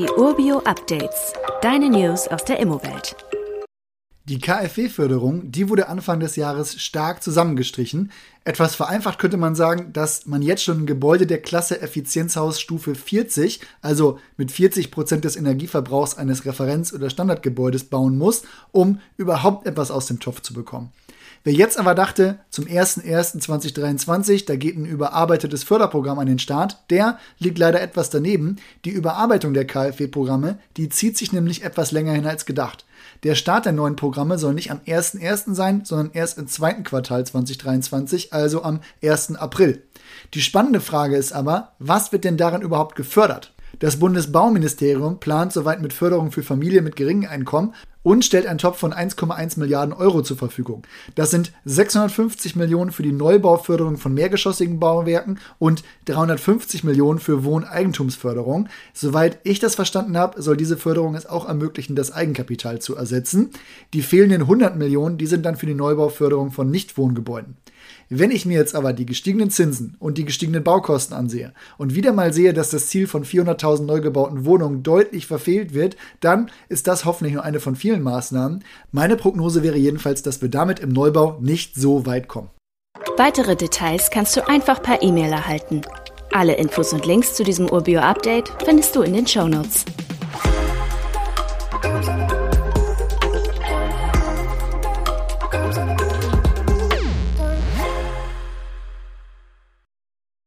Die Urbio Updates. Deine News aus der Immowelt. Die KfW-Förderung, die wurde Anfang des Jahres stark zusammengestrichen. Etwas vereinfacht könnte man sagen, dass man jetzt schon ein Gebäude der Klasse Effizienzhaus Stufe 40, also mit 40 Prozent des Energieverbrauchs eines Referenz- oder Standardgebäudes bauen muss, um überhaupt etwas aus dem Topf zu bekommen. Wer jetzt aber dachte, zum 01.01.2023, da geht ein überarbeitetes Förderprogramm an den Start, der liegt leider etwas daneben. Die Überarbeitung der KfW-Programme, die zieht sich nämlich etwas länger hin als gedacht. Der Start der neuen Programme soll nicht am 1.01. sein, sondern erst im zweiten Quartal 2023, also am 1. April. Die spannende Frage ist aber, was wird denn darin überhaupt gefördert? Das Bundesbauministerium plant soweit mit Förderung für Familien mit geringem Einkommen und stellt einen Topf von 1,1 Milliarden Euro zur Verfügung. Das sind 650 Millionen für die Neubauförderung von mehrgeschossigen Bauwerken und 350 Millionen für Wohneigentumsförderung. Soweit ich das verstanden habe, soll diese Förderung es auch ermöglichen, das Eigenkapital zu ersetzen. Die fehlenden 100 Millionen, die sind dann für die Neubauförderung von Nichtwohngebäuden. Wenn ich mir jetzt aber die gestiegenen Zinsen und die gestiegenen Baukosten ansehe und wieder mal sehe, dass das Ziel von 400.000 neu gebauten Wohnungen deutlich verfehlt wird, dann ist das hoffentlich nur eine von vielen Maßnahmen. Meine Prognose wäre jedenfalls, dass wir damit im Neubau nicht so weit kommen. Weitere Details kannst du einfach per E-Mail erhalten. Alle Infos und Links zu diesem Urbio-Update findest du in den Show Notes.